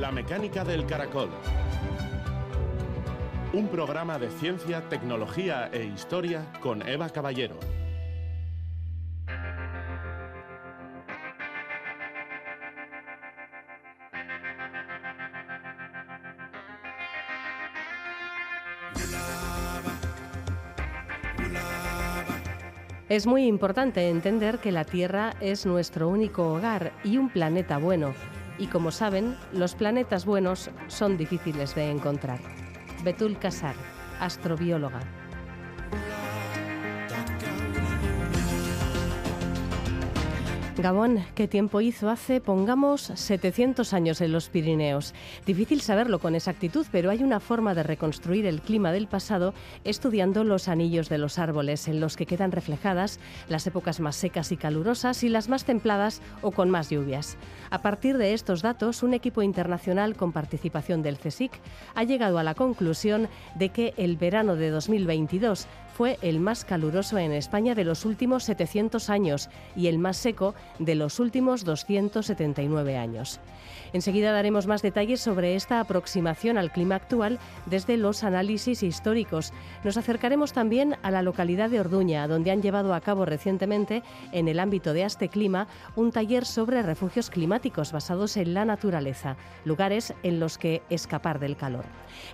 La mecánica del caracol. Un programa de ciencia, tecnología e historia con Eva Caballero. Es muy importante entender que la Tierra es nuestro único hogar y un planeta bueno. Y como saben, los planetas buenos son difíciles de encontrar. Betul Casar, astrobióloga. Gabón, ¿qué tiempo hizo hace, pongamos, 700 años en los Pirineos? Difícil saberlo con exactitud, pero hay una forma de reconstruir el clima del pasado estudiando los anillos de los árboles, en los que quedan reflejadas las épocas más secas y calurosas y las más templadas o con más lluvias. A partir de estos datos, un equipo internacional con participación del CSIC ha llegado a la conclusión de que el verano de 2022 fue el más caluroso en España de los últimos 700 años y el más seco de los últimos 279 años. Enseguida daremos más detalles sobre esta aproximación al clima actual desde los análisis históricos. Nos acercaremos también a la localidad de Orduña, donde han llevado a cabo recientemente, en el ámbito de Aste Clima, un taller sobre refugios climáticos basados en la naturaleza, lugares en los que escapar del calor.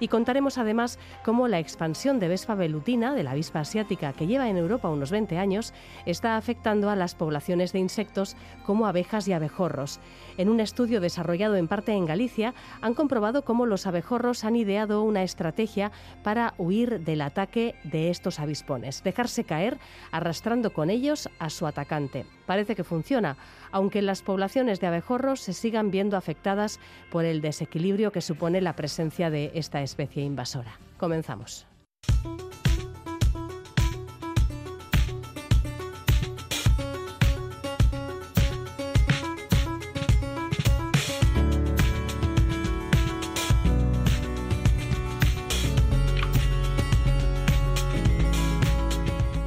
Y contaremos además cómo la expansión de Vespa velutina, de la avispa asiática que lleva en Europa unos 20 años, está afectando a las poblaciones de insectos como abejas y abejorros. En un estudio desarrollado en parte en Galicia, han comprobado cómo los abejorros han ideado una estrategia para huir del ataque de estos avispones, dejarse caer arrastrando con ellos a su atacante. Parece que funciona, aunque las poblaciones de abejorros se sigan viendo afectadas por el desequilibrio que supone la presencia de esta especie invasora. Comenzamos.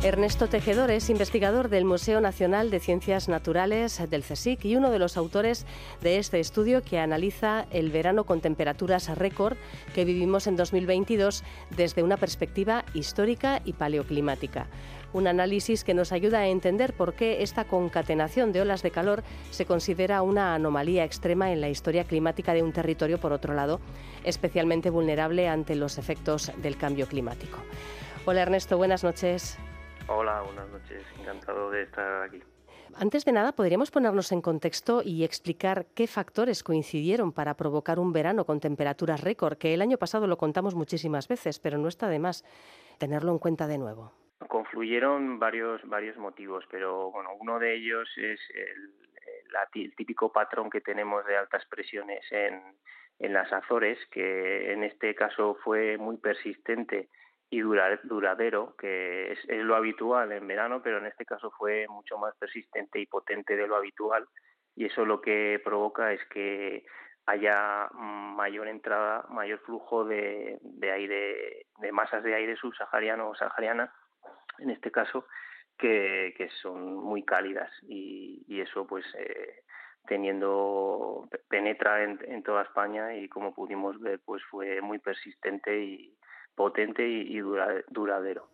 Ernesto Tejedor es investigador del Museo Nacional de Ciencias Naturales del CSIC y uno de los autores de este estudio que analiza el verano con temperaturas récord que vivimos en 2022 desde una perspectiva histórica y paleoclimática. Un análisis que nos ayuda a entender por qué esta concatenación de olas de calor se considera una anomalía extrema en la historia climática de un territorio, por otro lado, especialmente vulnerable ante los efectos del cambio climático. Hola Ernesto, buenas noches. Hola, buenas noches. Encantado de estar aquí. Antes de nada, ¿podríamos ponernos en contexto y explicar qué factores coincidieron para provocar un verano con temperaturas récord? Que el año pasado lo contamos muchísimas veces, pero no está de más tenerlo en cuenta de nuevo. Confluyeron varios, varios motivos, pero bueno, uno de ellos es el, el típico patrón que tenemos de altas presiones en, en las Azores, que en este caso fue muy persistente y duradero, que es, lo habitual en verano, pero en este caso fue mucho más persistente y potente de lo habitual. Y eso lo que provoca es que haya mayor entrada, mayor flujo de, aire, de masas de aire subsahariano o sahariana, en este caso, que, son muy cálidas. Y, eso pues eh, teniendo penetra en, en, toda España y como pudimos ver pues fue muy persistente y, potente y, duradero.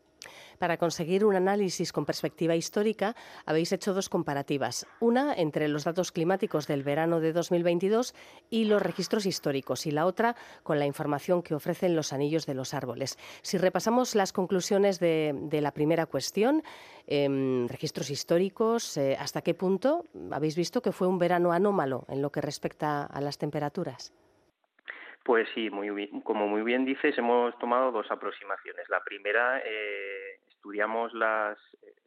Para conseguir un análisis con perspectiva histórica, habéis hecho dos comparativas. Una entre los datos climáticos del verano de 2022 y los registros históricos, y la otra con la información que ofrecen los anillos de los árboles. Si repasamos las conclusiones de, la primera cuestión, em, registros históricos, eh, ¿hasta qué punto habéis visto que fue un verano anómalo en lo que respecta a las temperaturas? Pues sí, muy como muy bien dices, hemos tomado dos aproximaciones. La primera, eh, estudiamos las,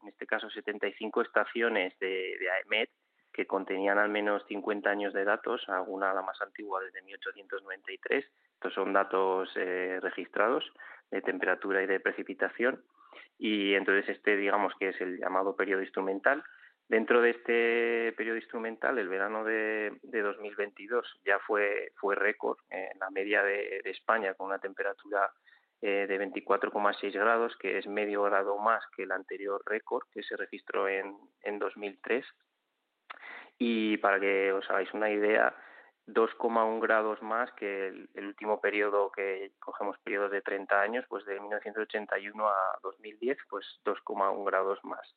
en este caso, 75 estaciones de, de AEMET que contenían al menos 50 años de datos, alguna la más antigua desde 1893. Estos son datos eh, registrados de temperatura y de precipitación. Y entonces este, digamos que es el llamado periodo instrumental. Dentro de este periodo instrumental, el verano de, 2022 ya fue, récord en la media de, España con una temperatura eh, de 24,6 grados, que es medio grado más que el anterior récord que se registró en, en 2003. Y para que os hagáis una idea, 2,1 grados más que el, último periodo que cogemos periodos de 30 años, pues de 1981 a 2010, pues 2,1 grados más.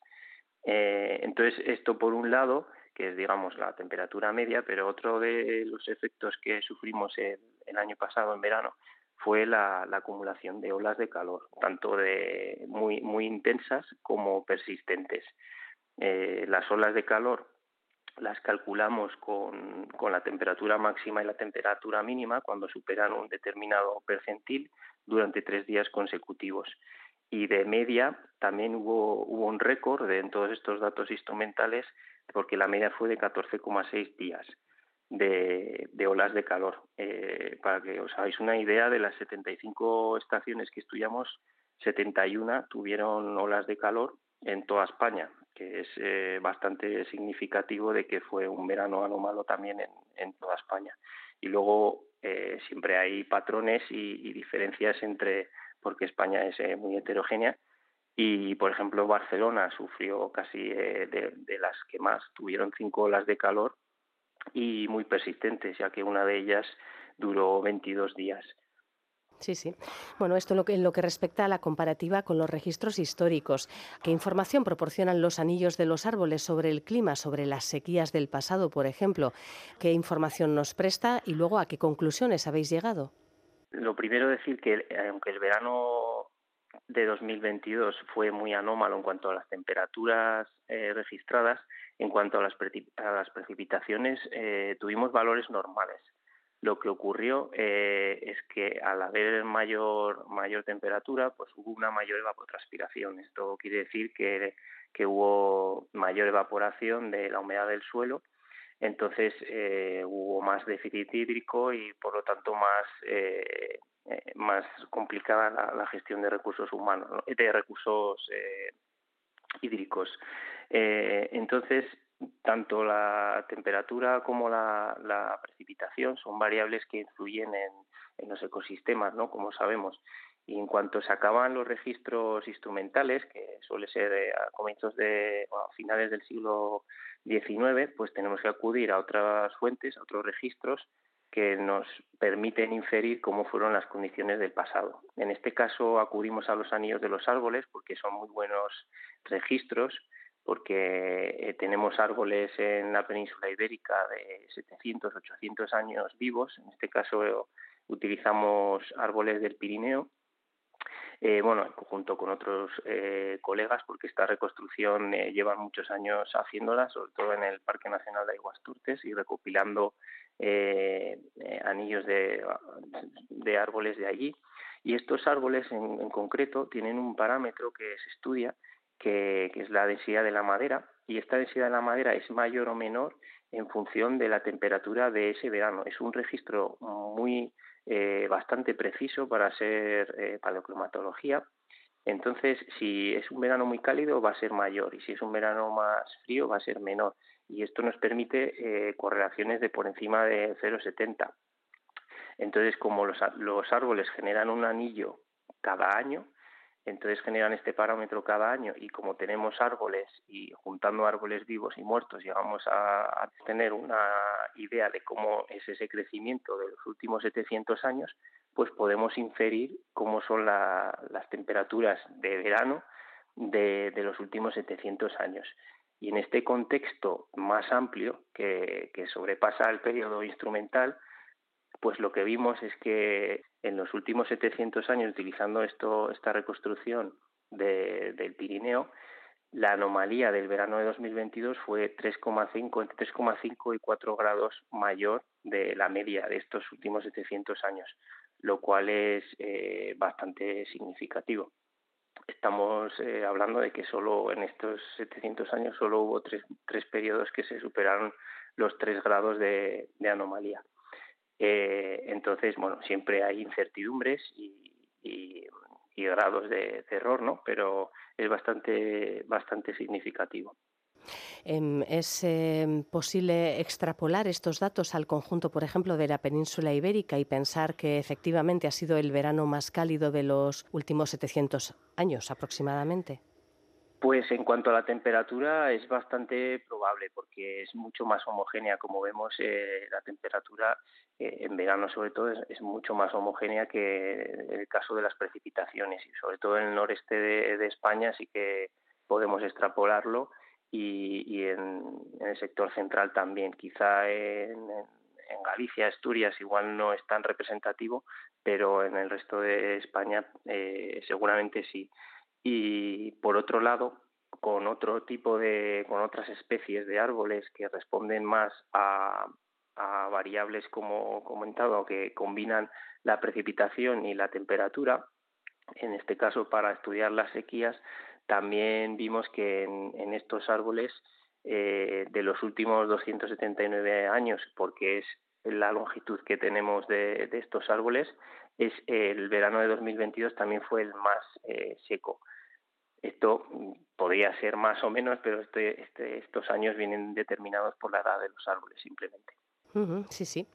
Eh, entonces, esto por un lado, que es, digamos, la temperatura media, pero otro de los efectos que sufrimos el, año pasado en verano fue la, acumulación de olas de calor, tanto de muy, muy intensas como persistentes. Eh, las olas de calor las calculamos con, con, la temperatura máxima y la temperatura mínima cuando superan un determinado percentil durante tres días consecutivos. Y de media también hubo, un récord en todos estos datos instrumentales porque la media fue de 14,6 días de, de, olas de calor. Eh, para que os hagáis una idea, de las 75 estaciones que estudiamos, 71 tuvieron olas de calor en toda España que es eh, bastante significativo de que fue un verano anómalo también en, toda España. Y luego eh, siempre hay patrones y, diferencias entre, porque España es eh, muy heterogénea, y por ejemplo Barcelona sufrió casi de, de, las que más, tuvieron cinco olas de calor y muy persistentes, ya que una de ellas duró 22 días. Sí, sí. Bueno, esto lo, que, en lo que respecta a la comparativa con los registros históricos. ¿Qué información proporcionan los anillos de los árboles sobre el clima, sobre las sequías del pasado, por ejemplo? ¿Qué información nos presta y luego a qué conclusiones habéis llegado? Lo primero decir que aunque el verano de 2022 fue muy anómalo en cuanto a las temperaturas eh, registradas, en cuanto a las, precipitaciones eh, tuvimos valores normales. Lo que ocurrió eh, es que al haber mayor, mayor temperatura, pues hubo una mayor evapotranspiración. Esto quiere decir que, que hubo mayor evaporación de la humedad del suelo, entonces eh, hubo más déficit hídrico y por lo tanto más, eh, más complicada la, gestión de recursos humanos, de recursos hídricos. entonces, tanto la temperatura como la, precipitación son variables que influyen en, los ecosistemas, ¿no? Como sabemos. Y en cuanto se acaban los registros instrumentales, que suele ser a comienzos de, finales del siglo XIX, pues tenemos que acudir a otras fuentes, a otros registros que nos permiten inferir cómo fueron las condiciones del pasado. En este caso acudimos a los anillos de los árboles porque son muy buenos registros porque eh, tenemos árboles en la península ibérica de 700, 800 años vivos. En este caso utilizamos árboles del Pirineo. Eh, bueno, junto con otros eh, colegas, porque esta reconstrucción lleva muchos años haciéndola, sobre todo en el Parque Nacional de Turtes y recopilando anillos de, árboles de allí. Y estos árboles en concreto tienen un parámetro que se estudia, que, es la densidad de la madera, y esta densidad de la madera es mayor o menor en función de la temperatura de ese verano. Es un registro muy eh, bastante preciso para hacer eh, paleoclimatología. Entonces, si es un verano muy cálido, va a ser mayor, y si es un verano más frío, va a ser menor. Y esto nos permite eh, correlaciones de por encima de 0,70. Entonces, como los, los árboles generan un anillo cada año, entonces generan este parámetro cada año y como tenemos árboles y juntando árboles vivos y muertos llegamos a, tener una idea de cómo es ese crecimiento de los últimos 700 años, pues podemos inferir cómo son las temperaturas de verano de, los últimos 700 años. Y en este contexto más amplio, que sobrepasa el periodo instrumental, pues lo que vimos es que en los últimos 700 años, utilizando esta reconstrucción del Pirineo, la anomalía del verano de 2022 fue 3,5, entre 3,5 y 4 grados mayor de la media de estos últimos 700 años, lo cual es eh, bastante significativo. Estamos eh, hablando de que solo en estos 700 años solo hubo tres, tres periodos que se superaron los 3 grados de anomalía. Eh, entonces, bueno, siempre hay incertidumbres y, grados de, error, ¿no? Pero es bastante, bastante significativo. Em, ¿Es em, posible extrapolar estos datos al conjunto, por ejemplo, de la península ibérica y pensar que efectivamente ha sido el verano más cálido de los últimos 700 años aproximadamente? Pues en cuanto a la temperatura es bastante probable porque es mucho más homogénea. Como vemos, eh, la temperatura eh, en verano sobre todo es, mucho más homogénea que el caso de las precipitaciones y sobre todo en el noreste de, España sí que podemos extrapolarlo y, en, el sector central también. Quizá en, Galicia, Asturias igual no es tan representativo, pero en el resto de España eh, seguramente sí y por otro lado con otro tipo de con otras especies de árboles que responden más a, variables como comentado que combinan la precipitación y la temperatura en este caso para estudiar las sequías también vimos que en, estos árboles eh, de los últimos 279 años porque es la longitud que tenemos de, estos árboles es el verano de 2022 también fue el más eh, seco esto podría ser más o menos, pero este, este, estos años vienen determinados por la edad de los árboles simplemente. sí, sí.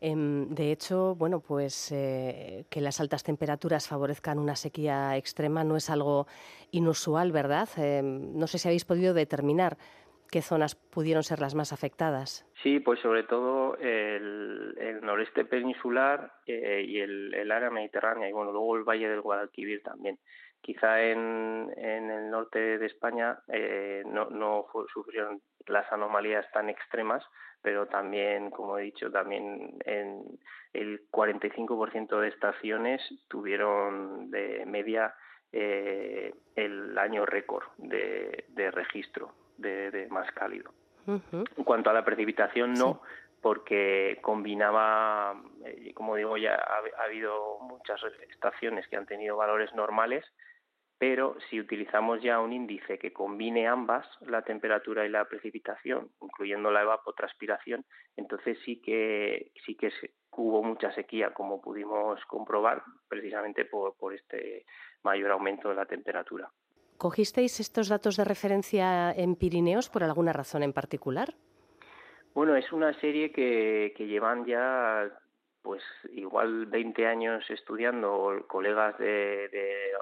Em, de hecho, bueno, pues eh, que las altas temperaturas favorezcan una sequía extrema no es algo inusual, ¿verdad? Em, no sé si habéis podido determinar qué zonas pudieron ser las más afectadas. Sí, pues sobre todo el, noreste peninsular eh, y el, área mediterránea y bueno, luego el valle del Guadalquivir también. Quizá en, el norte de España eh, no, sufrieron las anomalías tan extremas, pero también, como he dicho, también en el 45% de estaciones tuvieron de media eh, el año récord de registro de, más cálido. En cuanto a la precipitación, no, porque combinaba, eh, como digo, ya ha, habido muchas estaciones que han tenido valores normales pero si utilizamos ya un índice que combine ambas, la temperatura y la precipitación, incluyendo la evapotranspiración, entonces sí que sí que hubo mucha sequía, como pudimos comprobar, precisamente por, por este mayor aumento de la temperatura. ¿Cogisteis estos datos de referencia en Pirineos por alguna razón en particular? Bueno, es una serie que, que llevan ya pues igual 20 años estudiando colegas de, de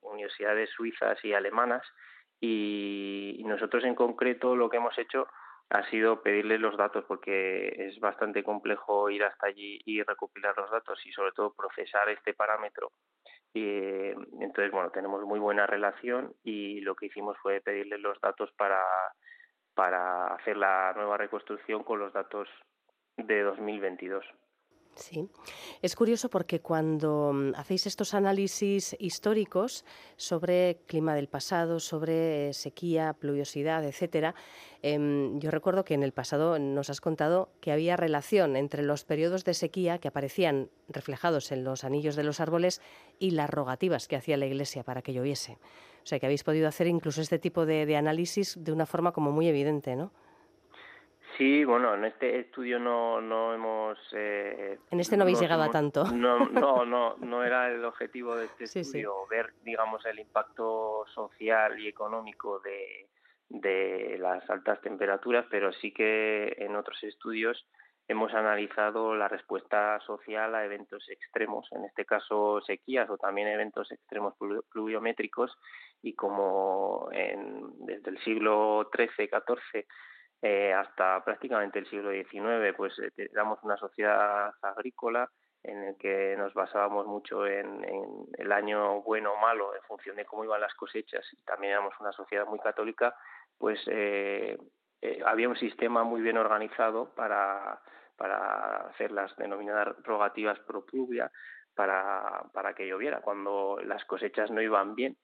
universidades suizas y alemanas y nosotros en concreto lo que hemos hecho ha sido pedirles los datos porque es bastante complejo ir hasta allí y recopilar los datos y sobre todo procesar este parámetro. Y, entonces, bueno, tenemos muy buena relación y lo que hicimos fue pedirles los datos para, para hacer la nueva reconstrucción con los datos de 2022. Sí, es curioso porque cuando mm, hacéis estos análisis históricos sobre clima del pasado, sobre sequía, pluviosidad, etcétera, em, yo recuerdo que en el pasado nos has contado que había relación entre los periodos de sequía que aparecían reflejados en los anillos de los árboles y las rogativas que hacía la Iglesia para que lloviese. O sea, que habéis podido hacer incluso este tipo de, de análisis de una forma como muy evidente, ¿no? Sí, bueno, en este estudio no, no hemos... Eh, en este no habéis llegado a tanto. No, no, no, no era el objetivo de este estudio ver, digamos, el impacto social y económico de, de las altas temperaturas, pero sí que en otros estudios hemos analizado la respuesta social a eventos extremos, en este caso sequías o también eventos extremos pluviométricos, y como en, desde el siglo XIII, XIV eh, hasta prácticamente el siglo XIX, pues eh, éramos una sociedad agrícola en el que nos basábamos mucho en, el año bueno o malo en función de cómo iban las cosechas y también éramos una sociedad muy católica, pues eh, había un sistema muy bien organizado para, para hacer las denominadas rogativas pro pluvia para, para que lloviera cuando las cosechas no iban bien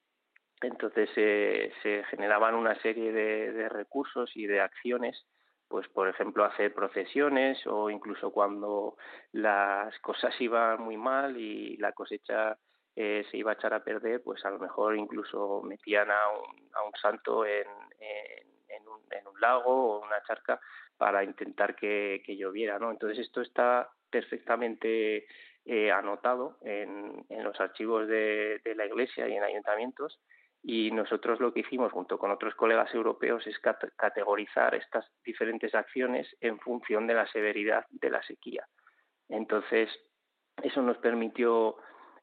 entonces se generaban una serie de, recursos y de acciones, pues por ejemplo hacer procesiones o incluso cuando las cosas iban muy mal y la cosecha eh, se iba a echar a perder, pues a lo mejor incluso metían a un, santo en, un, lago o una charca para intentar que, lloviera, ¿no? Entonces esto está perfectamente eh, anotado en, los archivos de la Iglesia y en ayuntamientos y nosotros lo que hicimos junto con otros colegas europeos es categorizar estas diferentes acciones en función de la severidad de la sequía. Entonces, eso nos permitió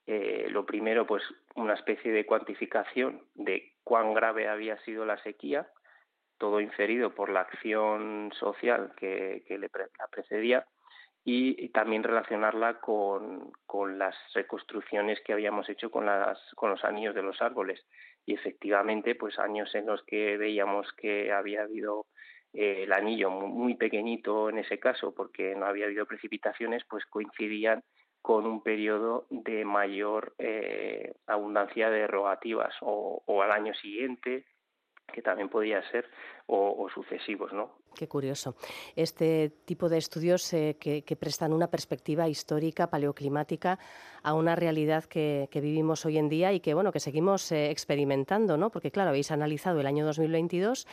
eh, lo primero, pues una especie de cuantificación de cuán grave había sido la sequía, todo inferido por la acción social que, le la precedía, y, también relacionarla con, con, las reconstrucciones que habíamos hecho con, las, con los anillos de los árboles. Y efectivamente, pues años en los que veíamos que había habido eh, el anillo muy, pequeñito en ese caso, porque no había habido precipitaciones, pues coincidían con un periodo de mayor eh, abundancia de rogativas o, o, al año siguiente que también podía ser, o, sucesivos, ¿no? Qué curioso. Este tipo de estudios eh, que, prestan una perspectiva histórica, paleoclimática, a una realidad que, vivimos hoy en día y que, bueno, que seguimos eh, experimentando, ¿no? Porque, claro, habéis analizado el año 2022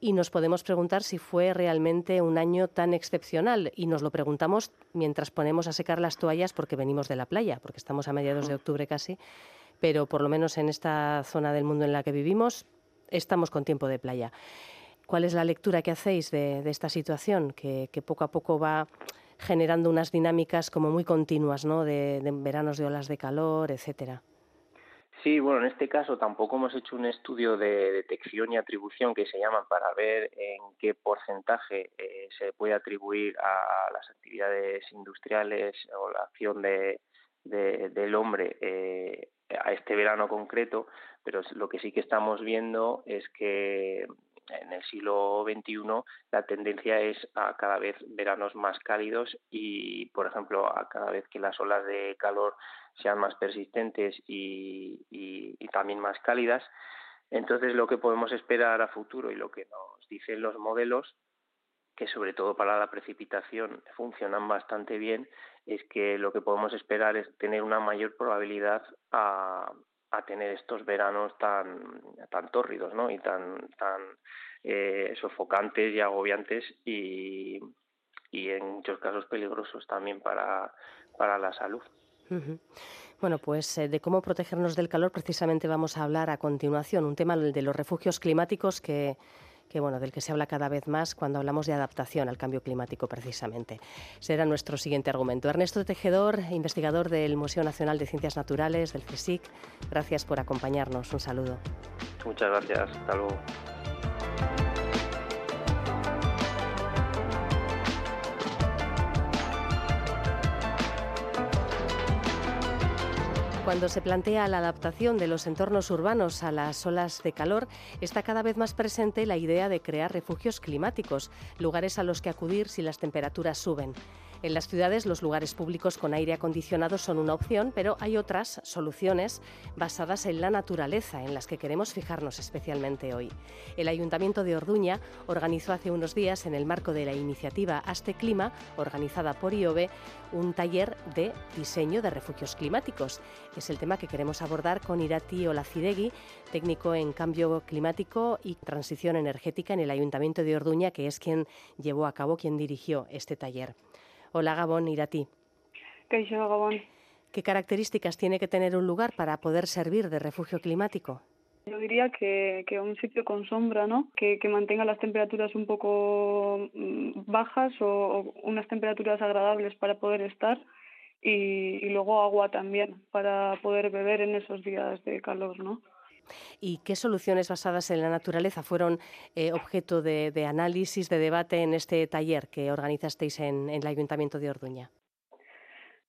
y nos podemos preguntar si fue realmente un año tan excepcional. Y nos lo preguntamos mientras ponemos a secar las toallas porque venimos de la playa, porque estamos a mediados de octubre casi pero por lo menos en esta zona del mundo en la que vivimos estamos con tiempo de playa. ¿Cuál es la lectura que hacéis de, esta situación que, poco a poco va generando unas dinámicas como muy continuas, ¿no? De, veranos de olas de calor, etcétera. Sí, bueno, en este caso tampoco hemos hecho un estudio de detección y atribución que se llaman para ver en qué porcentaje eh, se puede atribuir a las actividades industriales o la acción de, del hombre eh, a este verano concreto, pero lo que sí que estamos viendo es que en el siglo XXI la tendencia es a cada vez veranos más cálidos y, por ejemplo, a cada vez que las olas de calor sean más persistentes y, y también más cálidas. Entonces, lo que podemos esperar a futuro y lo que nos dicen los modelos que sobre todo para la precipitación funcionan bastante bien, es que lo que podemos esperar es tener una mayor probabilidad a, tener estos veranos tan, tan tórridos ¿no? y tan, tan eh, sofocantes y agobiantes y, y en muchos casos peligrosos también para, para la salud. Bueno, pues eh, de cómo protegernos del calor precisamente vamos a hablar a continuación, un tema de los refugios climáticos que que bueno, del que se habla cada vez más cuando hablamos de adaptación al cambio climático precisamente. Será nuestro siguiente argumento. Ernesto Tejedor, investigador del Museo Nacional de Ciencias Naturales, del CSIC, gracias por acompañarnos. Un saludo. Muchas gracias. Hasta luego. Cuando se plantea la adaptación de los entornos urbanos a las olas de calor, está cada vez más presente la idea de crear refugios climáticos, lugares a los que acudir si las temperaturas suben. En las ciudades los lugares públicos con aire acondicionado son una opción, pero hay otras soluciones basadas en la naturaleza en las que queremos fijarnos especialmente hoy. El Ayuntamiento de Orduña organizó hace unos días en el marco de la iniciativa Aste Clima, organizada por IOBE, un taller de diseño de refugios climáticos. Es el tema que queremos abordar con Irati Olacidegui, técnico en cambio climático y transición energética en el Ayuntamiento de Orduña, que es quien llevó a cabo, quien dirigió este taller. Hola Gabón, Irati. Gabón. ¿Qué características tiene que tener un lugar para poder servir de refugio climático? Yo diría que, un sitio con sombra, ¿no? Que, mantenga las temperaturas un poco mm, bajas o, unas temperaturas agradables para poder estar y, luego agua también para poder beber en esos días de calor, ¿no? ¿Y qué soluciones basadas en la naturaleza fueron eh, objeto de, análisis, de debate en este taller que organizasteis en, el Ayuntamiento de Orduña?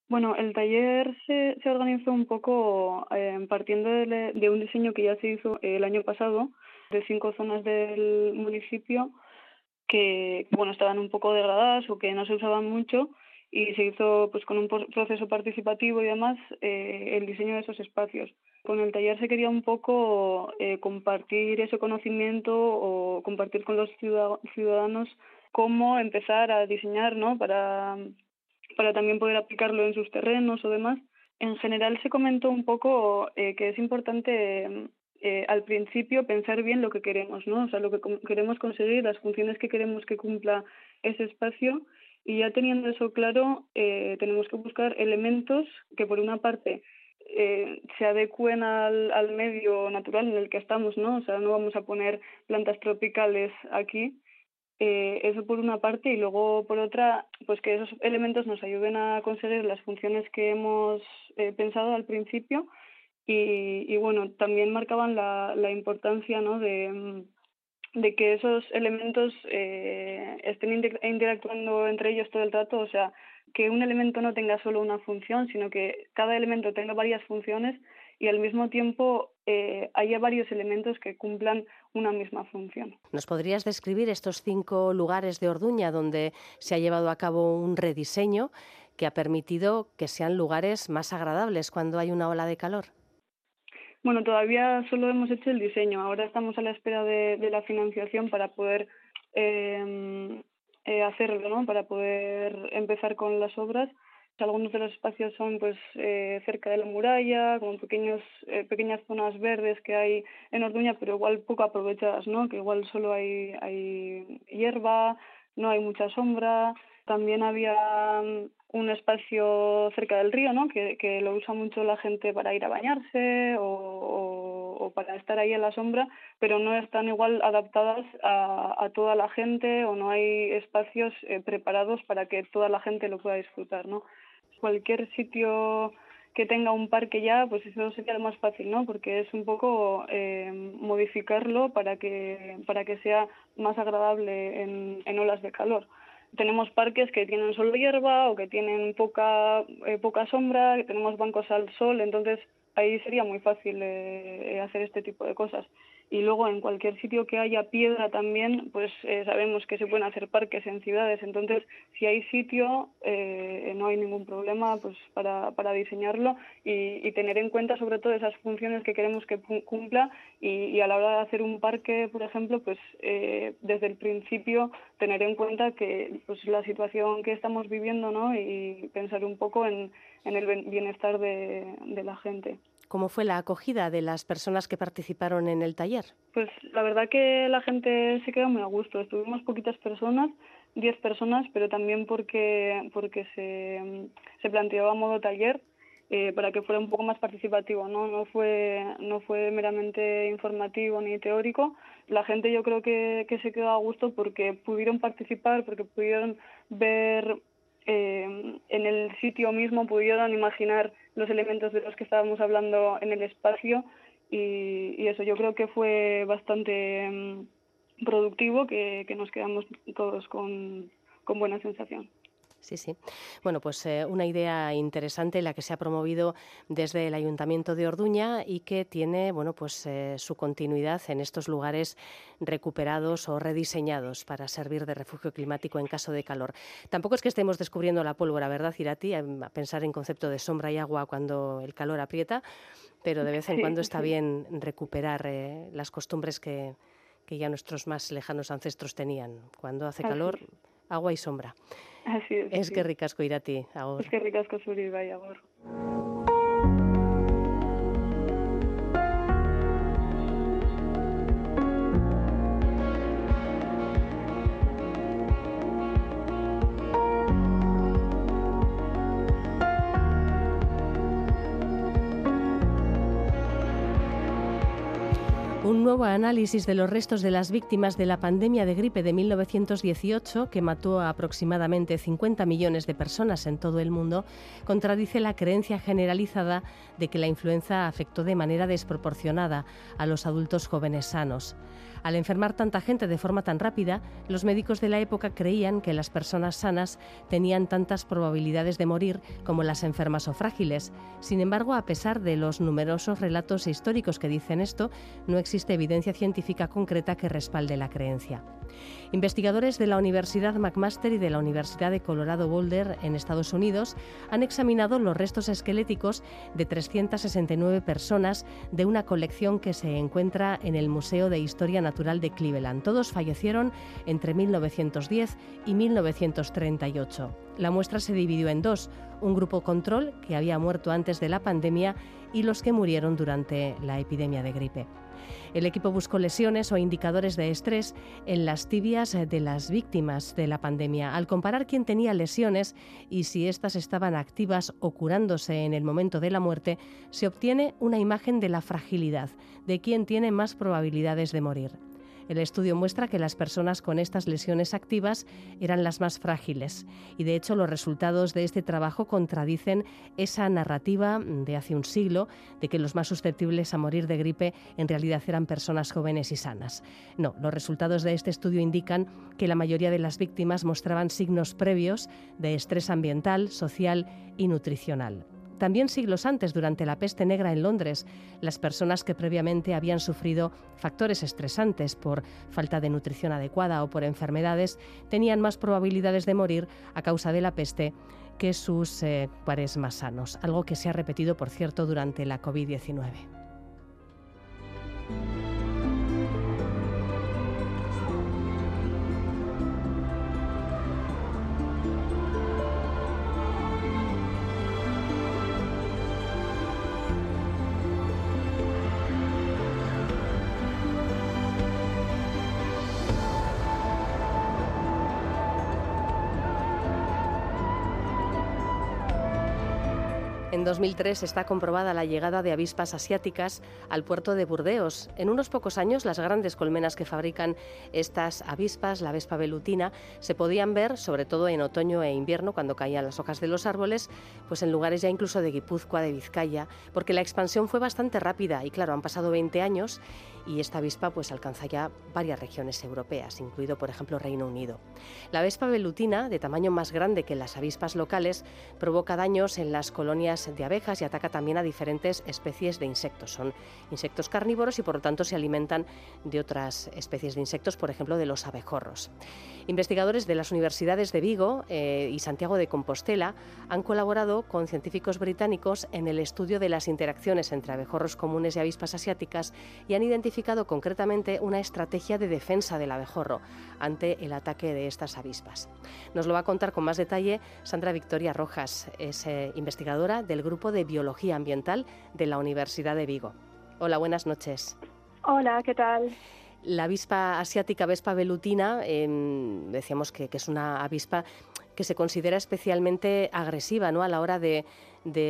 Bueno, el taller se, organizó un poco eh, partiendo de, un diseño que ya se hizo el año pasado de cinco zonas del municipio que bueno estaban un poco degradadas o que no se usaban mucho y se hizo pues con un proceso participativo y demás eh, el diseño de esos espacios. Con el taller se quería un poco eh, compartir ese conocimiento o compartir con los ciudadanos cómo empezar a diseñar, ¿no? Para, para también poder aplicarlo en sus terrenos o demás. En general se comentó un poco eh, que es importante eh, al principio pensar bien lo que queremos, ¿no? O sea, lo que queremos conseguir, las funciones que queremos que cumpla ese espacio y ya teniendo eso claro, tenemos que buscar elementos que por una parte eh, se adecuen al, al, medio natural en el que estamos, ¿no? O sea, no vamos a poner plantas tropicales aquí, Eh, eso por una parte y luego por otra, pues que esos elementos nos ayuden a conseguir las funciones que hemos eh, pensado al principio y, y, bueno, también marcaban la, la importancia ¿no? de, de que esos elementos estén interactuando entre ellos todo el rato, o sea, que un elemento no tenga solo una función, sino que cada elemento tenga varias funciones y al mismo tiempo eh, haya varios elementos que cumplan una misma función. ¿Nos podrías describir estos cinco lugares de Orduña donde se ha llevado a cabo un rediseño que ha permitido que sean lugares más agradables cuando hay una ola de calor? Bueno, todavía solo hemos hecho el diseño. Ahora estamos a la espera de, de la financiación para poder eh, eh, hacerlo, ¿no? Para poder empezar con las obras algunos de los espacios son pues eh, cerca de la muralla, como pequeños, eh, pequeñas zonas verdes que hay en Orduña, pero igual poco aprovechadas, ¿no? Que igual solo hay, hay hierba, no hay mucha sombra. También había mm, un espacio cerca del río, ¿no? Que, que lo usa mucho la gente para ir a bañarse o, o, para estar ahí en la sombra, pero no están igual adaptadas a, a toda la gente o no hay espacios eh, preparados para que toda la gente lo pueda disfrutar, ¿no? cualquier sitio que tenga un parque ya, pues eso sería lo más fácil, ¿no? Porque es un poco eh, modificarlo para que, para que sea más agradable en, en olas de calor. Tenemos parques que tienen solo hierba o que tienen poca, eh, poca sombra, que tenemos bancos al sol, entonces ahí sería muy fácil eh, hacer este tipo de cosas y luego en cualquier sitio que haya piedra también, pues eh, sabemos que se pueden hacer parques en ciudades. Entonces, si hay sitio, eh, no hay ningún problema pues para, para diseñarlo y, y, tener en cuenta sobre todo esas funciones que queremos que cumpla y, y a la hora de hacer un parque, por ejemplo, pues eh, desde el principio tener en cuenta que pues la situación que estamos viviendo ¿no? y pensar un poco en, en el bienestar de, de la gente. ¿Cómo fue la acogida de las personas que participaron en el taller? Pues la verdad que la gente se quedó muy a gusto. Estuvimos poquitas personas, 10 personas, pero también porque, porque se, se planteó a modo taller eh, para que fuera un poco más participativo, ¿no? No fue, no fue meramente informativo ni teórico. La gente yo creo que, que se quedó a gusto porque pudieron participar, porque pudieron ver eh, en el sitio mismo pudieron imaginar los elementos de los que estábamos hablando en el espacio y, eso yo creo que fue bastante um, productivo que, que, nos quedamos todos con, con buena sensación. Sí, sí. Bueno, pues eh, una idea interesante la que se ha promovido desde el Ayuntamiento de Orduña y que tiene, bueno, pues eh, su continuidad en estos lugares recuperados o rediseñados para servir de refugio climático en caso de calor. Tampoco es que estemos descubriendo la pólvora, ¿verdad, Irati? A pensar en concepto de sombra y agua cuando el calor aprieta, pero de vez en sí, cuando está sí. bien recuperar eh, las costumbres que, que, ya nuestros más lejanos ancestros tenían. Cuando hace calor, agua y sombra. Así es. Eskerrik asko irati, agur. Eskerrik asko zuri, bai, agur. Nuevo análisis de los restos de las víctimas de la pandemia de gripe de 1918, que mató a aproximadamente 50 millones de personas en todo el mundo, contradice la creencia generalizada de que la influenza afectó de manera desproporcionada a los adultos jóvenes sanos. Al enfermar tanta gente de forma tan rápida, los médicos de la época creían que las personas sanas tenían tantas probabilidades de morir como las enfermas o frágiles. Sin embargo, a pesar de los numerosos relatos históricos que dicen esto, no existe evidencia científica concreta que respalde la creencia. Investigadores de la Universidad McMaster y de la Universidad de Colorado Boulder en Estados Unidos han examinado los restos esqueléticos de 369 personas de una colección que se encuentra en el Museo de Historia De Cleveland. Todos fallecieron entre 1910 y 1938. La muestra se dividió en dos, un grupo control que había muerto antes de la pandemia y los que murieron durante la epidemia de gripe. El equipo buscó lesiones o indicadores de estrés en las tibias de las víctimas de la pandemia. Al comparar quién tenía lesiones y si éstas estaban activas o curándose en el momento de la muerte, se obtiene una imagen de la fragilidad, de quién tiene más probabilidades de morir. El estudio muestra que las personas con estas lesiones activas eran las más frágiles y de hecho los resultados de este trabajo contradicen esa narrativa de hace un siglo de que los más susceptibles a morir de gripe en realidad eran personas jóvenes y sanas. No, los resultados de este estudio indican que la mayoría de las víctimas mostraban signos previos de estrés ambiental, social y nutricional. También siglos antes, durante la peste negra en Londres, las personas que previamente habían sufrido factores estresantes por falta de nutrición adecuada o por enfermedades tenían más probabilidades de morir a causa de la peste que sus eh, pares más sanos, algo que se ha repetido, por cierto, durante la COVID-19. En 2003 está comprobada la llegada de avispas asiáticas al puerto de Burdeos. En unos pocos años, las grandes colmenas que fabrican estas avispas, la Vespa velutina, se podían ver, sobre todo en otoño e invierno, cuando caían las hojas de los árboles, pues en lugares ya incluso de Guipúzcoa, de Vizcaya, porque la expansión fue bastante rápida y claro, han pasado 20 años y esta avispa pues alcanza ya varias regiones europeas, incluido por ejemplo Reino Unido. La Vespa velutina, de tamaño más grande que las avispas locales, provoca daños en las colonias de abejas y ataca también a diferentes especies de insectos. Son insectos carnívoros y por lo tanto se alimentan de otras especies de insectos, por ejemplo de los abejorros. Investigadores de las universidades de Vigo eh, y Santiago de Compostela han colaborado con científicos británicos en el estudio de las interacciones entre abejorros comunes y avispas asiáticas y han identificado concretamente una estrategia de defensa del abejorro ante el ataque de estas avispas. Nos lo va a contar con más detalle Sandra Victoria Rojas, es eh, investigadora de del Grupo de Biología Ambiental de la Universidad de Vigo. Hola, buenas noches. Hola, ¿qué tal? La avispa asiática, Vespa velutina, em, decíamos que, es una avispa que se considera especialmente agresiva ¿no? a la hora de,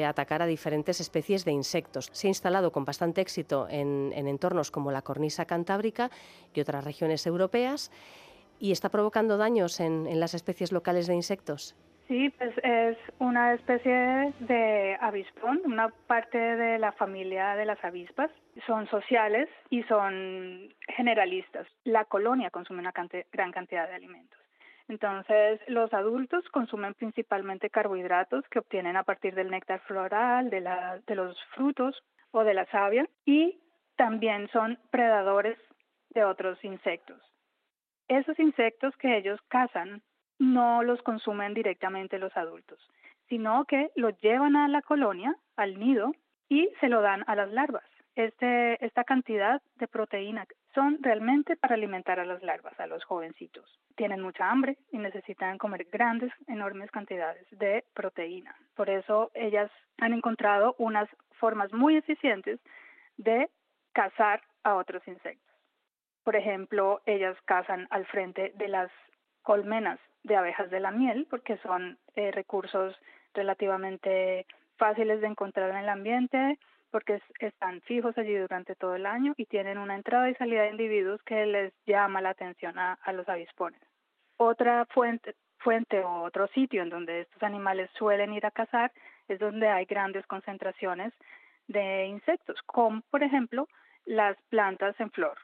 atacar a diferentes especies de insectos. Se ha instalado con bastante éxito en, entornos como la cornisa cantábrica y otras regiones europeas y está provocando daños en las especies locales de insectos. Sí, pues es una especie de avispón, una parte de la familia de las avispas. Son sociales y son generalistas. La colonia consume una gran cantidad de alimentos. Entonces, los adultos consumen principalmente carbohidratos que obtienen a partir del néctar floral, de, la, de los frutos o de la savia y también son predadores de otros insectos. Esos insectos que ellos cazan no los consumen directamente los adultos, sino que los llevan a la colonia, al nido, y se lo dan a las larvas. Este, esta cantidad de proteína son realmente para alimentar a las larvas, a los jovencitos. Tienen mucha hambre y necesitan comer grandes, enormes cantidades de proteína. Por eso ellas han encontrado unas formas muy eficientes de cazar a otros insectos. Por ejemplo, ellas cazan al frente de las colmenas de abejas de la miel, porque son eh, recursos relativamente fáciles de encontrar en el ambiente, porque están fijos allí durante todo el año y tienen una entrada y salida de individuos que les llama la atención a, los avispones. Otra fuente, fuente o otro sitio en donde estos animales suelen ir a cazar es donde hay grandes concentraciones de insectos, como por ejemplo las plantas en flor.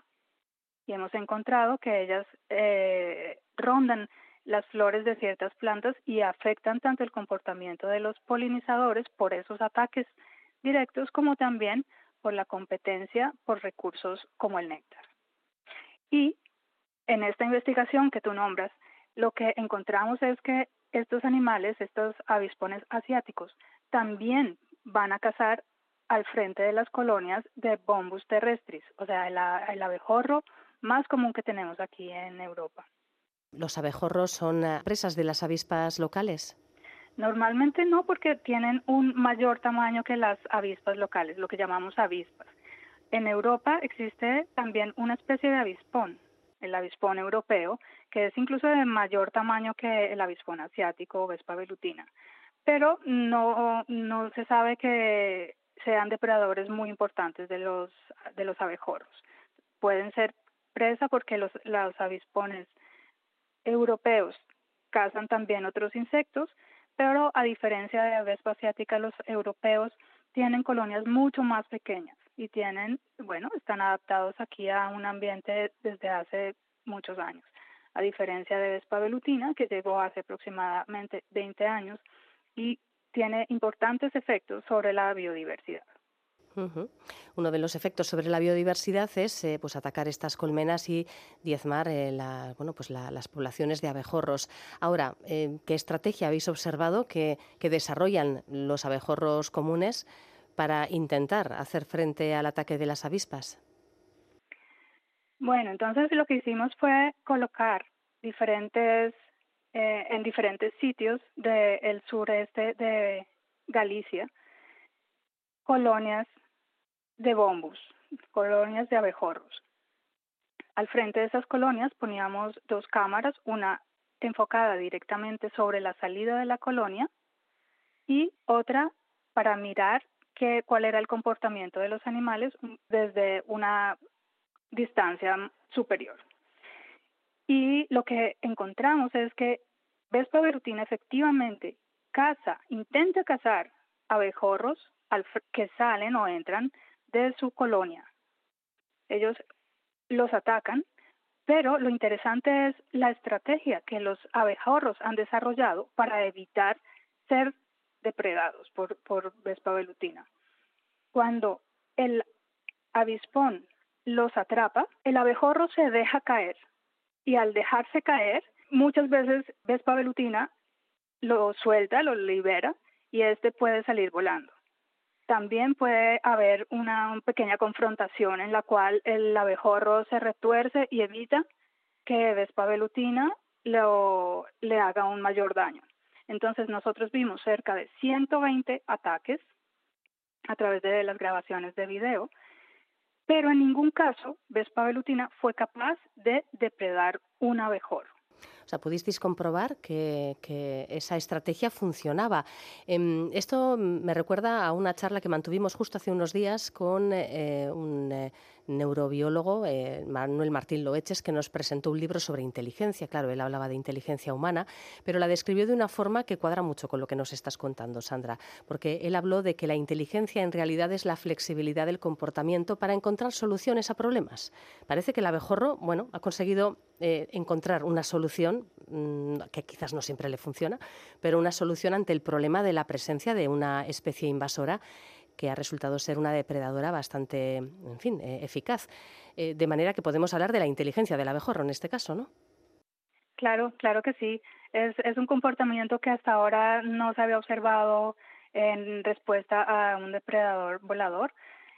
Y hemos encontrado que ellas eh, rondan las flores de ciertas plantas y afectan tanto el comportamiento de los polinizadores por esos ataques directos como también por la competencia por recursos como el néctar. Y en esta investigación que tú nombras, lo que encontramos es que estos animales, estos avispones asiáticos, también van a cazar al frente de las colonias de Bombus terrestris, o sea, el abejorro más común que tenemos aquí en Europa. ¿Los abejorros son eh, presas de las avispas locales? Normalmente no, porque tienen un mayor tamaño que las avispas locales, lo que llamamos avispas. En Europa existe también una especie de avispón, el avispón europeo, que es incluso de mayor tamaño que el avispón asiático o vespa velutina. Pero no, no se sabe que sean depredadores muy importantes de los, de los abejorros. Pueden ser presa porque los, los avispones europeos cazan también otros insectos, pero a diferencia de la vespa asiática, los europeos tienen colonias mucho más pequeñas y tienen, bueno, están adaptados aquí a un ambiente desde hace muchos años, a diferencia de Vespa velutina, que llegó hace aproximadamente 20 años y tiene importantes efectos sobre la biodiversidad. Uno de los efectos sobre la biodiversidad es eh, pues atacar estas colmenas y diezmar eh, bueno, pues las poblaciones de abejorros. Ahora, eh, ¿qué estrategia habéis observado que, que desarrollan los abejorros comunes para intentar hacer frente al ataque de las avispas? Bueno, entonces lo que hicimos fue colocar diferentes eh, en diferentes sitios del sureste de Galicia colonias de bombus, colonias de abejorros. Al frente de esas colonias poníamos dos cámaras, una enfocada directamente sobre la salida de la colonia y otra para mirar cuál era el comportamiento de los animales desde una distancia superior. Y lo que encontramos es que Vespa verutina efectivamente caza, intenta cazar abejorros que salen o entran de su colonia. Ellos los atacan, pero lo interesante es la estrategia que los abejorros han desarrollado para evitar ser depredados por, por Vespa velutina. Cuando el avispón los atrapa, el abejorro se deja caer y al dejarse caer, muchas veces Vespa velutina lo suelta, lo libera y este puede salir volando. También puede haber una pequeña confrontación en la cual el abejorro se retuerce y evita que Vespa velutina lo, le haga un mayor daño. Entonces nosotros vimos cerca de 120 ataques a través de las grabaciones de video, pero en ningún caso Vespa velutina fue capaz de depredar un abejorro. Sea, pudisteis comprobar que, esa estrategia funcionaba. Em, esto me recuerda a una charla que mantuvimos justo hace unos días con eh, un eh, neurobiólogo, eh, Manuel Martín Loeches, que nos presentó un libro sobre inteligencia. Claro, él hablaba de inteligencia humana, pero la describió de una forma que cuadra mucho con lo que nos estás contando, Sandra, porque él habló de que la inteligencia en realidad es la flexibilidad del comportamiento para encontrar soluciones a problemas. Parece que el abejorro, bueno, ha conseguido eh, encontrar una solución mm, que quizás no siempre le funciona, pero una solución ante el problema de la presencia de una especie invasora que ha resultado ser una depredadora bastante, en fin, eh, eficaz. Eh, de manera que podemos hablar de la inteligencia del abejorro en este caso, ¿no? Claro, claro que sí. Es, es un comportamiento que hasta ahora no se había observado en respuesta a un depredador volador.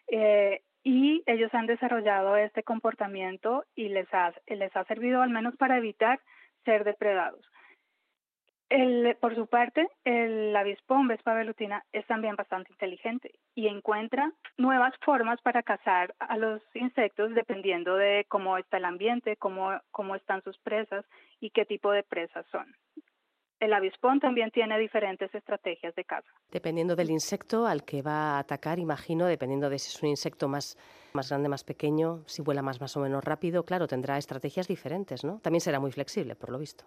Eh, y ellos han desarrollado este comportamiento y les ha, les ha servido al menos para evitar ser depredados. El, por su parte, el avispón Vespa velutina es también bastante inteligente y encuentra nuevas formas para cazar a los insectos dependiendo de cómo está el ambiente, cómo, cómo están sus presas y qué tipo de presas son. El avispón también tiene diferentes estrategias de caza. Dependiendo del insecto al que va a atacar, imagino, dependiendo de si es un insecto más, más grande, más pequeño, si vuela más, más o menos rápido, claro, tendrá estrategias diferentes, ¿no? También será muy flexible, por lo visto.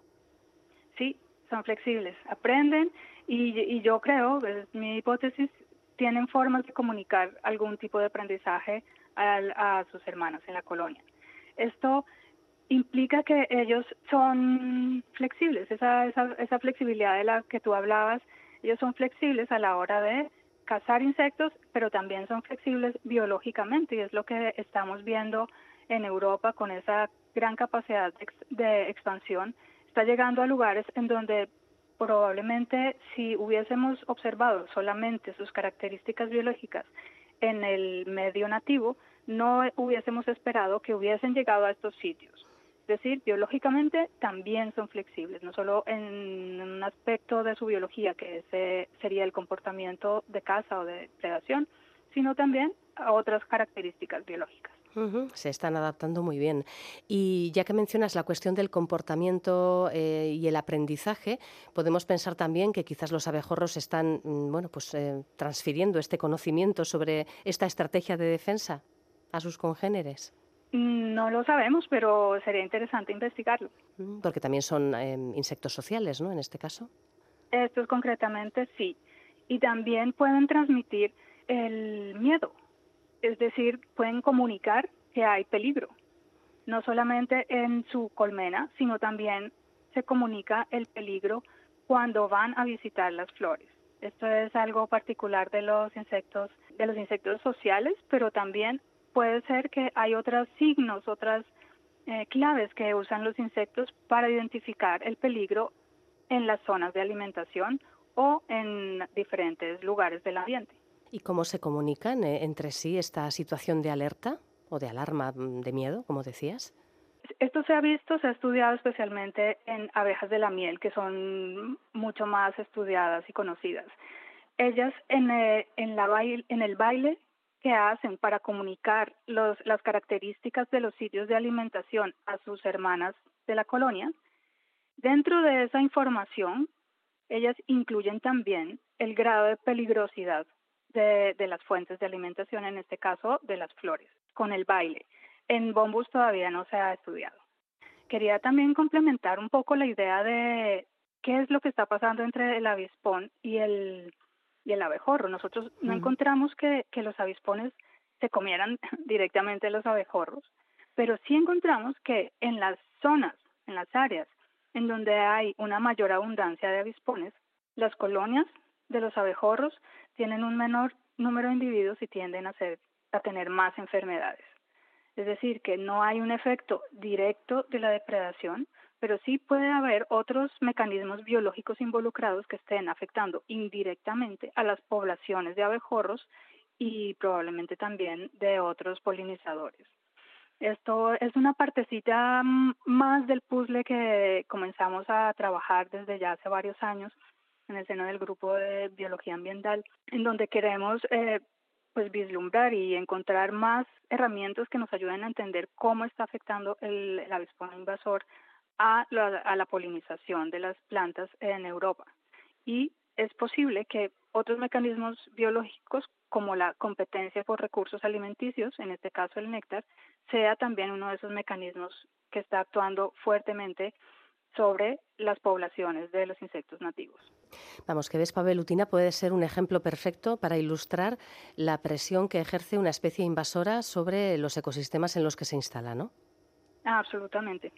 Sí, son flexibles, aprenden y, y yo creo, es mi hipótesis, tienen formas de comunicar algún tipo de aprendizaje a, a sus hermanos en la colonia. Esto implica que ellos son flexibles, esa, esa, esa flexibilidad de la que tú hablabas, ellos son flexibles a la hora de cazar insectos, pero también son flexibles biológicamente y es lo que estamos viendo en Europa con esa gran capacidad de expansión está llegando a lugares en donde probablemente si hubiésemos observado solamente sus características biológicas en el medio nativo, no hubiésemos esperado que hubiesen llegado a estos sitios. Es decir, biológicamente también son flexibles, no solo en un aspecto de su biología, que ese sería el comportamiento de caza o de predación, sino también a otras características biológicas. Se están adaptando muy bien. Y ya que mencionas la cuestión del comportamiento eh, y el aprendizaje, podemos pensar también que quizás los abejorros están, mm, bueno, pues eh, transfiriendo este conocimiento sobre esta estrategia de defensa a sus congéneres. No lo sabemos, pero sería interesante investigarlo. Mm, porque también son em, insectos sociales, ¿no? En este caso. Estos concretamente sí. Y también pueden transmitir el miedo. Es decir, pueden comunicar que hay peligro. No solamente en su colmena, sino también se comunica el peligro cuando van a visitar las flores. Esto es algo particular de los insectos, de los insectos sociales, pero también puede ser que hay otros signos, otras eh, claves que usan los insectos para identificar el peligro en las zonas de alimentación o en diferentes lugares del ambiente. ¿Y cómo se comunican eh, entre sí esta situación de alerta o de alarma, mm, de miedo, como decías? Esto se ha visto, se ha estudiado especialmente en abejas de la miel, que son mucho más estudiadas y conocidas. Ellas en, eh, en, la en el baile que hacen para comunicar los, las características de los sitios de alimentación a sus hermanas de la colonia, dentro de esa información, ellas incluyen también el grado de peligrosidad de, de las fuentes de alimentación, en este caso de las flores, con el baile. En Bombus todavía no se ha estudiado. Quería también complementar un poco la idea de qué es lo que está pasando entre el avispón y el, y el abejorro. Nosotros no encontramos que, que los avispones se comieran directamente los abejorros, pero sí encontramos que en las zonas, en las áreas en donde hay una mayor abundancia de avispones, las colonias de los abejorros tienen un menor número de individuos y tienden a, tener más enfermedades. Es decir, que no hay un efecto directo de la depredación, pero sí puede haber otros mecanismos biológicos involucrados que estén afectando indirectamente a las poblaciones de abejorros y probablemente también de otros polinizadores. Esto es una partecita más del puzzle que comenzamos a trabajar desde ya hace varios años en el seno del grupo de biología ambiental, en donde queremos eh, pues vislumbrar y encontrar más herramientas que nos ayuden a entender cómo está afectando el, el avispón invasor a la, a la polinización de las plantas en Europa. Y es posible que otros mecanismos biológicos, como la competencia por recursos alimenticios, en este caso el néctar, sea también uno de esos mecanismos que está actuando fuertemente sobre las poblaciones de los insectos nativos. Vamos, que Vespa velutina puede ser un ejemplo perfecto para ilustrar la presión que ejerce una especie invasora sobre los ecosistemas en los que se instala, ¿no? absolutamente.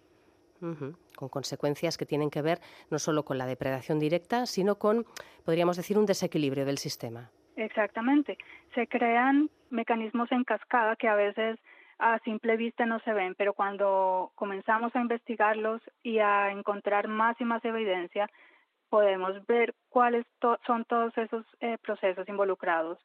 Con consecuencias que tienen que ver no solo con la depredación directa, sino con, podríamos decir, un desequilibrio del sistema. Exactamente. Se crean mecanismos en cascada que a veces a simple vista no se ven, pero cuando comenzamos a investigarlos y a encontrar más y más evidencia, podemos ver cuáles son todos esos eh, procesos involucrados,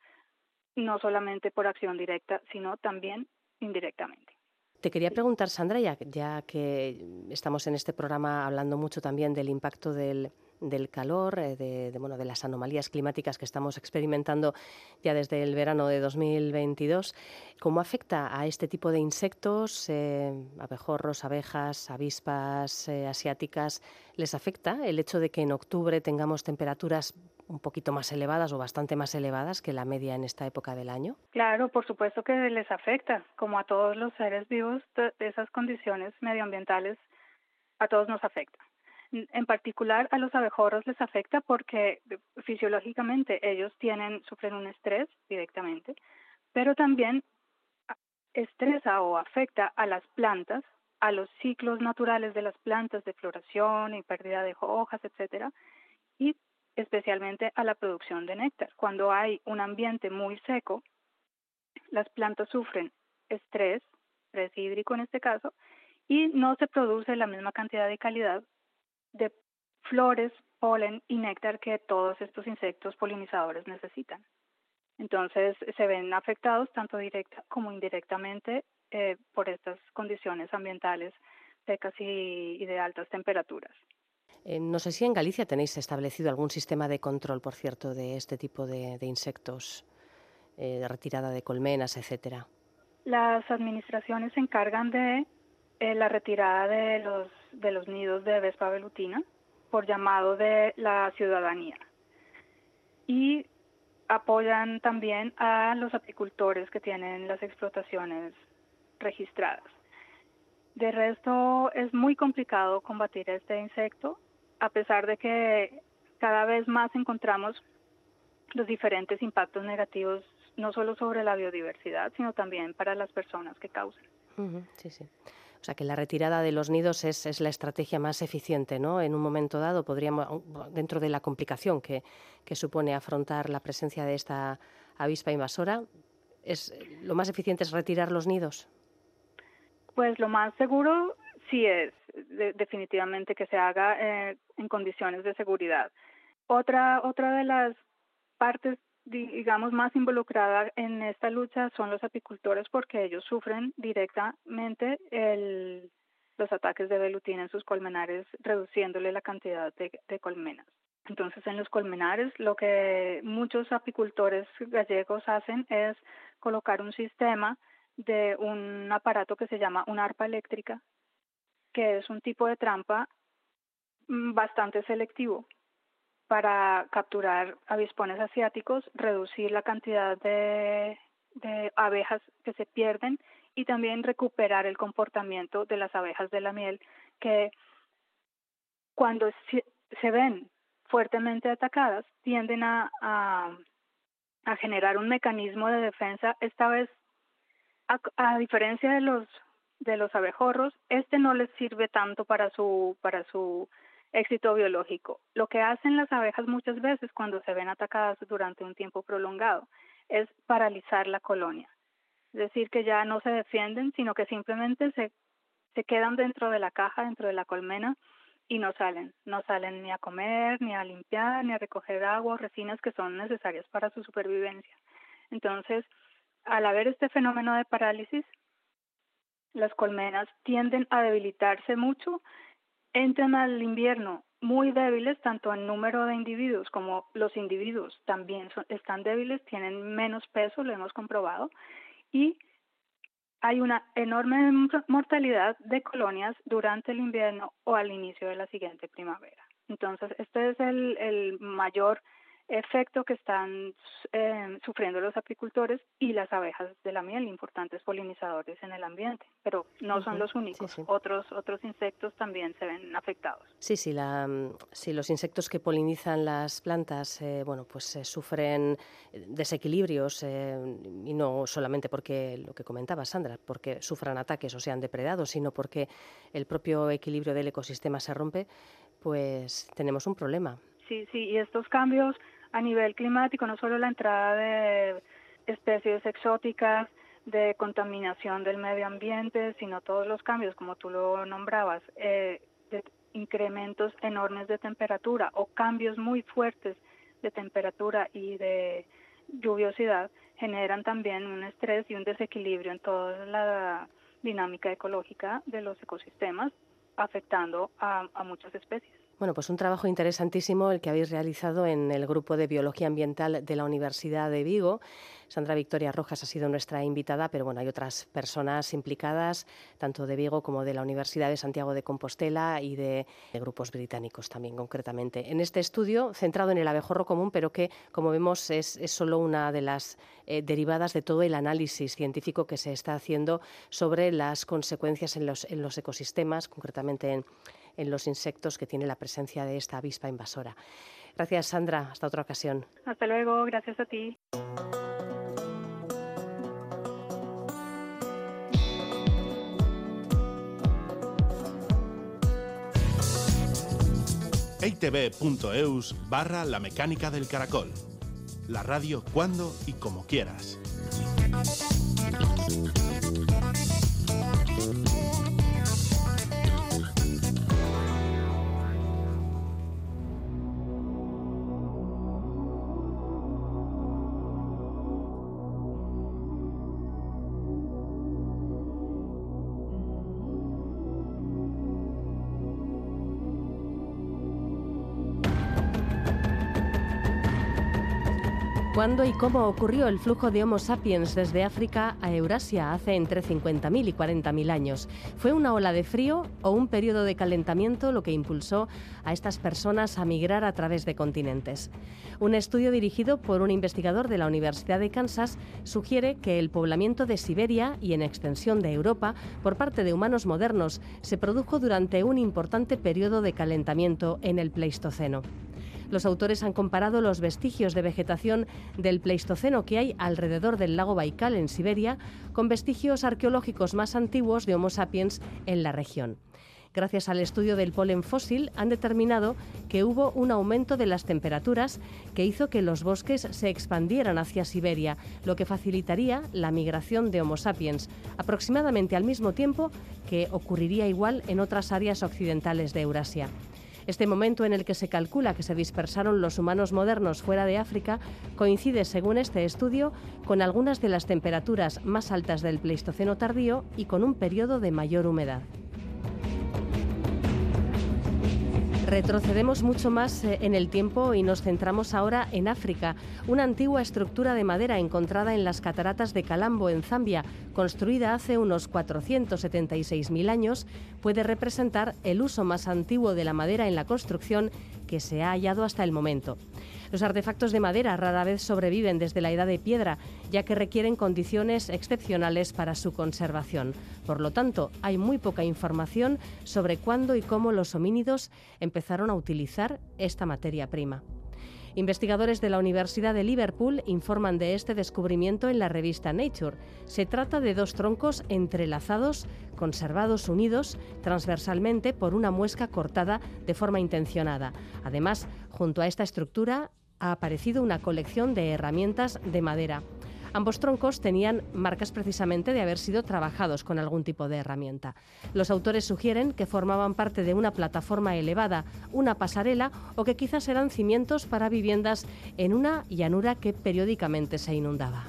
no solamente por acción directa, sino también indirectamente. Te quería preguntar, Sandra, ya, ya que estamos en este programa hablando mucho también del impacto del, del calor, eh, de, bueno, de las anomalías climáticas que estamos experimentando ya desde el verano de 2022. ¿Cómo afecta a este tipo de insectos, eh, abejorros, abejas, avispas eh, asiáticas? ¿Les afecta el hecho de que en octubre tengamos temperaturas un poquito más elevadas o bastante más elevadas que la media en esta época del año? Claro, por supuesto que les afecta, como a todos los seres vivos, esas condiciones medioambientales a todos nos afecta en particular a los abejorros les afecta porque fisiológicamente ellos tienen, sufren un estrés directamente, pero también estresa o afecta a las plantas, a los ciclos naturales de las plantas de floración y pérdida de hojas, etcétera, y especialmente a la producción de néctar. Cuando hay un ambiente muy seco, las plantas sufren estrés, estrés hídrico en este caso, y no se produce la misma cantidad de calidad de flores, polen y néctar que todos estos insectos polinizadores necesitan. Entonces se ven afectados tanto directa como indirectamente eh, por estas condiciones ambientales secas y, de altas temperaturas. Eh, no sé si en Galicia tenéis establecido algún sistema de control, por cierto, de este tipo de, insectos, eh, de retirada de colmenas, etcétera. Las administraciones se encargan de la retirada de los de los nidos de Vespa velutina por llamado de la ciudadanía. Y apoyan también a los apicultores que tienen las explotaciones registradas. De resto, es muy complicado combatir este insecto, a pesar de que cada vez más encontramos los diferentes impactos negativos, no solo sobre la biodiversidad, sino también para las personas que causan. sí, sí. O sea que la retirada de los nidos es, la estrategia más eficiente, ¿no? En un momento dado podríamos, dentro de la complicación que, que supone afrontar la presencia de esta avispa invasora, es lo más eficiente es retirar los nidos. Pues lo más seguro sí es definitivamente que se haga eh, en condiciones de seguridad. Otra otra de las partes digamos, más involucrada en esta lucha son los apicultores porque ellos sufren directamente el, los ataques de velutina en sus colmenares, reduciéndole la cantidad de, de colmenas. Entonces, en los colmenares, lo que muchos apicultores gallegos hacen es colocar un sistema de un aparato que se llama una arpa eléctrica, que es un tipo de trampa mm, bastante selectivo para capturar avispones asiáticos, reducir la cantidad de, abejas que se pierden y también recuperar el comportamiento de las abejas de la miel que cuando se, ven fuertemente atacadas tienden a, a, generar un mecanismo de defensa. Esta vez a, a, diferencia de los de los abejorros este no les sirve tanto para su para su éxito biológico. Lo que hacen las abejas muchas veces cuando se ven atacadas durante un tiempo prolongado es paralizar la colonia. Es decir, que ya no se defienden, sino que simplemente se, se quedan dentro de la caja, dentro de la colmena y no salen. No salen ni a comer, ni a limpiar, ni a recoger agua o resinas que son necesarias para su supervivencia. Entonces, al haber este fenómeno de parálisis, las colmenas tienden a debilitarse mucho entran al invierno muy débiles, tanto en número de individuos como los individuos también están débiles, tienen menos peso, lo hemos comprobado, y hay una enorme mortalidad de colonias durante el invierno o al inicio de la siguiente primavera. Entonces, este es el, el mayor efecto que están eh, sufriendo los apicultores y las abejas de la miel, importantes polinizadores en el ambiente, pero no son los únicos. Otros otros insectos también se ven afectados. Sí, sí, la, sí los insectos que polinizan las plantas, eh, bueno, pues eh, sufren desequilibrios y no solamente porque lo que comentaba Sandra, porque sufran ataques o sean depredados, sino porque el propio equilibrio del ecosistema se rompe, pues tenemos un problema. Sí, sí, y estos cambios a nivel climático, no solo la entrada de especies exóticas, de contaminación del medio ambiente, sino todos los cambios, como tú lo nombrabas, eh, de incrementos enormes de temperatura o cambios muy fuertes de temperatura y de lluviosidad, generan también un estrés y un desequilibrio en toda la dinámica ecológica de los ecosistemas, afectando a muchas especies. Bueno, pues un trabajo interesantísimo el que habéis realizado en el grupo de Biología Ambiental de la Universidad de Vigo. Sandra Victoria Rojas ha sido nuestra invitada, pero bueno, hay otras personas implicadas, tanto de Vigo como de la Universidad de Santiago de Compostela y de, grupos británicos también, concretamente. En este estudio, centrado en el abejorro común, pero que, como vemos, es, solo una de las eh, derivadas de todo el análisis científico que se está haciendo sobre las consecuencias en los, en los ecosistemas, concretamente en en los insectos que tiene la presencia de esta avispa invasora. Gracias, Sandra. Hasta otra ocasión. Hasta luego. Gracias a ti. eitv.eus barra la mecánica del caracol. La radio cuando y como quieras. ¿Cuándo y cómo ocurrió el flujo de Homo sapiens desde África a Eurasia hace entre 50.000 y 40.000 años? ¿Fue una ola de frío o un periodo de calentamiento lo que impulsó a estas personas a migrar a través de continentes? Un estudio dirigido por un investigador de la Universidad de Kansas sugiere que el poblamiento de Siberia y en extensión de Europa por parte de humanos modernos se produjo durante un importante periodo de calentamiento en el Pleistoceno. Los autores han comparado los vestigios de vegetación del Pleistoceno que hay alrededor del lago Baikal en Siberia con vestigios arqueológicos más antiguos de Homo sapiens en la región gracias al estudio del polen fósil, han determinado que hubo un aumento de las temperaturas que hizo que los bosques se expandieran hacia Siberia, lo que facilitaría la migración de Homo sapiens, aproximadamente al mismo tiempo que ocurriría igual en otras áreas occidentales de Eurasia. Este momento en el que se calcula que se dispersaron los humanos modernos fuera de África coincide, según este estudio, con algunas de las temperaturas más altas del Pleistoceno tardío y con un periodo de mayor humedad. Retrocedemos mucho más eh, en el tiempo y nos centramos ahora en África. Una antigua estructura de madera encontrada en las cataratas de Calambo, en Zambia, construida hace unos 476.000 años, puede representar el uso más antiguo de la madera en la construcción que se ha hallado hasta el momento. Los artefactos de madera rara vez sobreviven desde la edad de piedra, ya que requieren condiciones excepcionales para su conservación. Por lo tanto, hay muy poca información sobre cuándo y cómo los homínidos empezaron a utilizar esta materia prima. Investigadores de la Universidad de Liverpool informan de este descubrimiento en la revista Nature. Se trata de dos troncos entrelazados, conservados unidos transversalmente por una muesca cortada de forma intencionada. Además, junto a esta estructura ha aparecido una colección de herramientas de madera. Ambos troncos tenían marcas precisamente de haber sido trabajados con algún tipo de herramienta. Los autores sugieren que formaban parte de una plataforma elevada, una pasarela o que quizás eran cimientos para viviendas en una llanura que periódicamente se inundaba.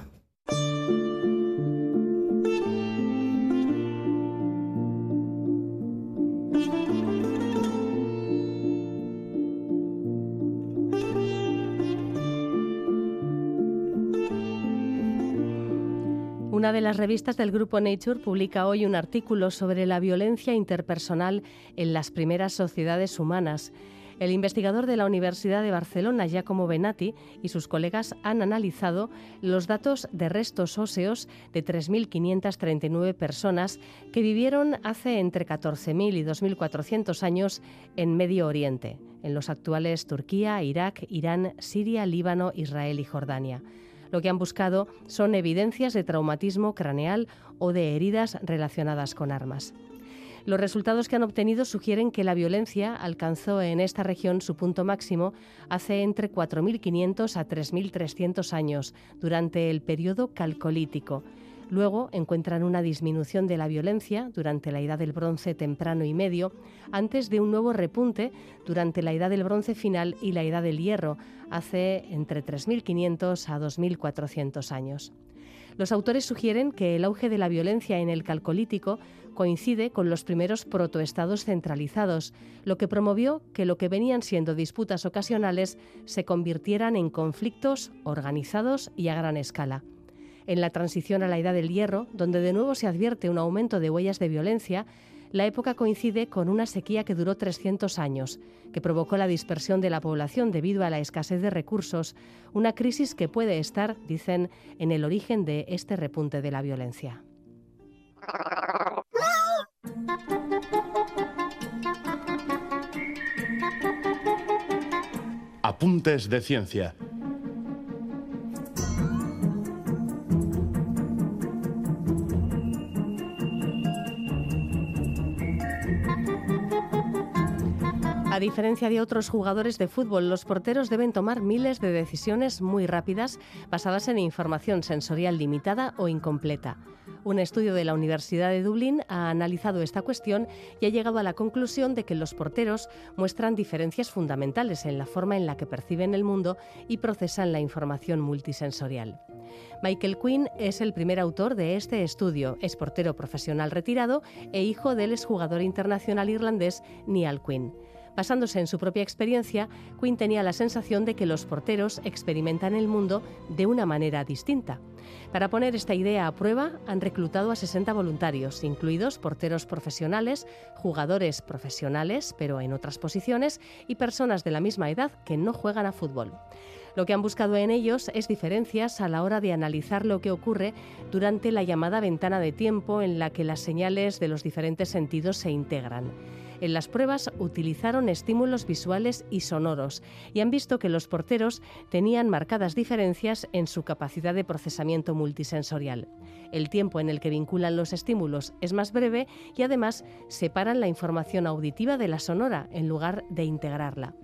Una de las revistas del grupo Nature publica hoy un artículo sobre la violencia interpersonal en las primeras sociedades humanas. El investigador de la Universidad de Barcelona, Giacomo Benatti, y sus colegas han analizado los datos de restos óseos de 3.539 personas que vivieron hace entre 14.000 y 2.400 años en Medio Oriente, en los actuales Turquía, Irak, Irán, Siria, Líbano, Israel y Jordania. Lo que han buscado son evidencias de traumatismo craneal o de heridas relacionadas con armas. Los resultados que han obtenido sugieren que la violencia alcanzó en esta región su punto máximo hace entre 4.500 a 3.300 años, durante el periodo calcolítico, Luego encuentran una disminución de la violencia durante la Edad del Bronce temprano y medio, antes de un nuevo repunte durante la Edad del Bronce final y la Edad del Hierro, hace entre 3.500 a 2.400 años. Los autores sugieren que el auge de la violencia en el Calcolítico coincide con los primeros protoestados centralizados, lo que promovió que lo que venían siendo disputas ocasionales se convirtieran en conflictos organizados y a gran escala en la transición a la Edad del Hierro, donde de nuevo se advierte un aumento de huellas de violencia, la época coincide con una sequía que duró 300 años, que provocó la dispersión de la población debido a la escasez de recursos, una crisis que puede estar, dicen, en el origen de este repunte de la violencia. Apuntes de ciencia A diferencia de otros jugadores de fútbol, los porteros deben tomar miles de decisiones muy rápidas basadas en información sensorial limitada o incompleta. Un estudio de la Universidad de Dublín ha analizado esta cuestión y ha llegado a la conclusión de que los porteros muestran diferencias fundamentales en la forma en la que perciben el mundo y procesan la información multisensorial. Michael Quinn es el primer autor de este estudio. Es portero profesional retirado e hijo del exjugador internacional irlandés Niall Quinn. Basándose en su propia experiencia, Quinn tenía la sensación de que los porteros experimentan el mundo de una manera distinta. Para poner esta idea a prueba, han reclutado a 60 voluntarios, incluidos porteros profesionales, jugadores profesionales, pero en otras posiciones, y personas de la misma edad que no juegan a fútbol. Lo que han buscado en ellos es diferencias a la hora de analizar lo que ocurre durante la llamada ventana de tiempo en la que las señales de los diferentes sentidos se integran. En las pruebas utilizaron estímulos visuales y sonoros y han visto que los porteros tenían marcadas diferencias en su capacidad de procesamiento multisensorial. El tiempo en el que vinculan los estímulos es más breve y además separan la información auditiva de la sonora en lugar de integrarla.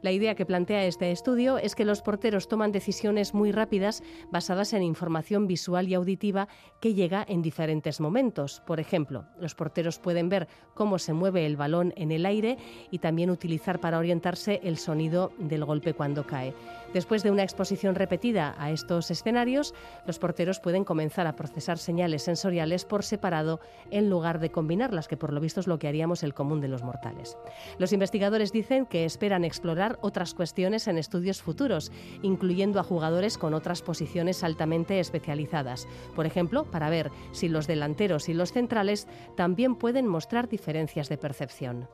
La idea que plantea este estudio es que los porteros toman decisiones muy rápidas basadas en información visual y auditiva que llega en diferentes momentos. Por ejemplo, los porteros pueden ver cómo se mueve el balón en el aire y también utilizar para orientarse el sonido del golpe cuando cae. Después de una exposición repetida a estos escenarios, los porteros pueden comenzar a procesar señales sensoriales por separado en lugar de combinarlas, que por lo visto es lo que haríamos el común de los mortales. Los investigadores dicen que esperan explorar otras cuestiones en estudios futuros, incluyendo a jugadores con otras posiciones altamente especializadas. Por ejemplo, para ver si los delanteros y los centrales también pueden mostrar diferencias de percepción.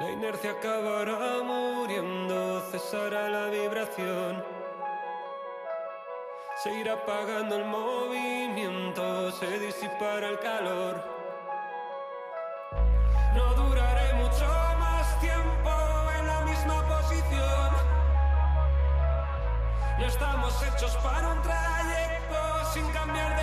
La inercia acabará muriendo, cesará la vibración. Se irá apagando el movimiento, se disipará el calor. No duraré mucho más tiempo en la misma posición. No estamos hechos para un trayecto sin cambiar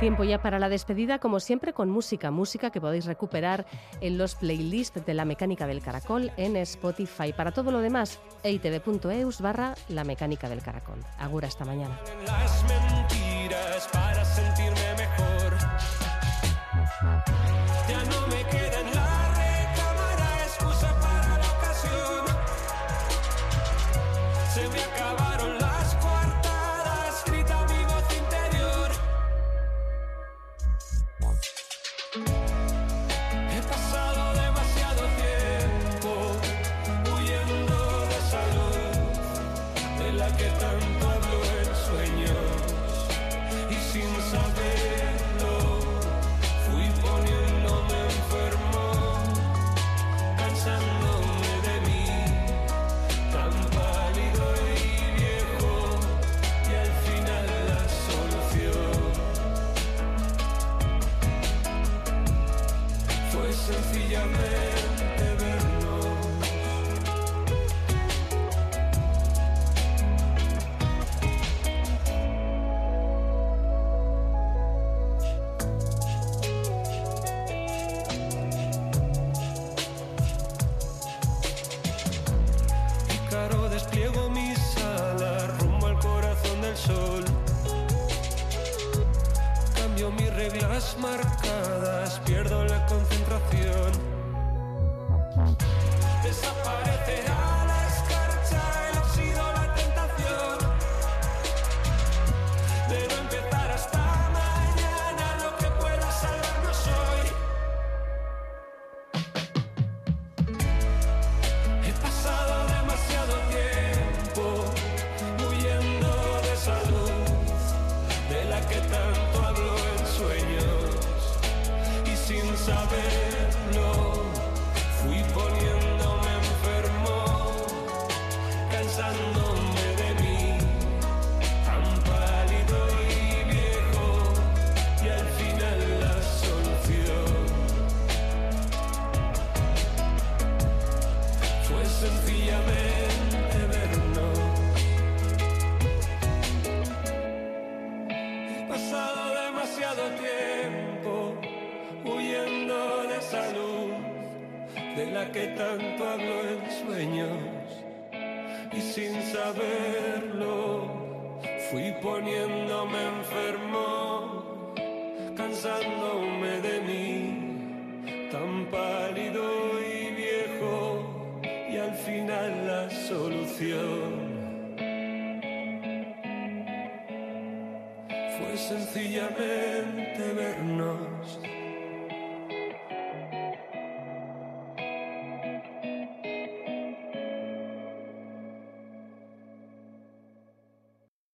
Tiempo ya para la despedida, como siempre, con música, música que podéis recuperar en los playlists de la mecánica del caracol en Spotify. Para todo lo demás, eitv.eus barra la mecánica del caracol. Agura esta mañana. Cambio mis reglas marcadas, pierdo la concentración. Que tanto hablo en sueños y sin saberlo fui poniéndome enfermo, cansándome de mí, tan pálido y viejo y al final la solución fue sencillamente vernos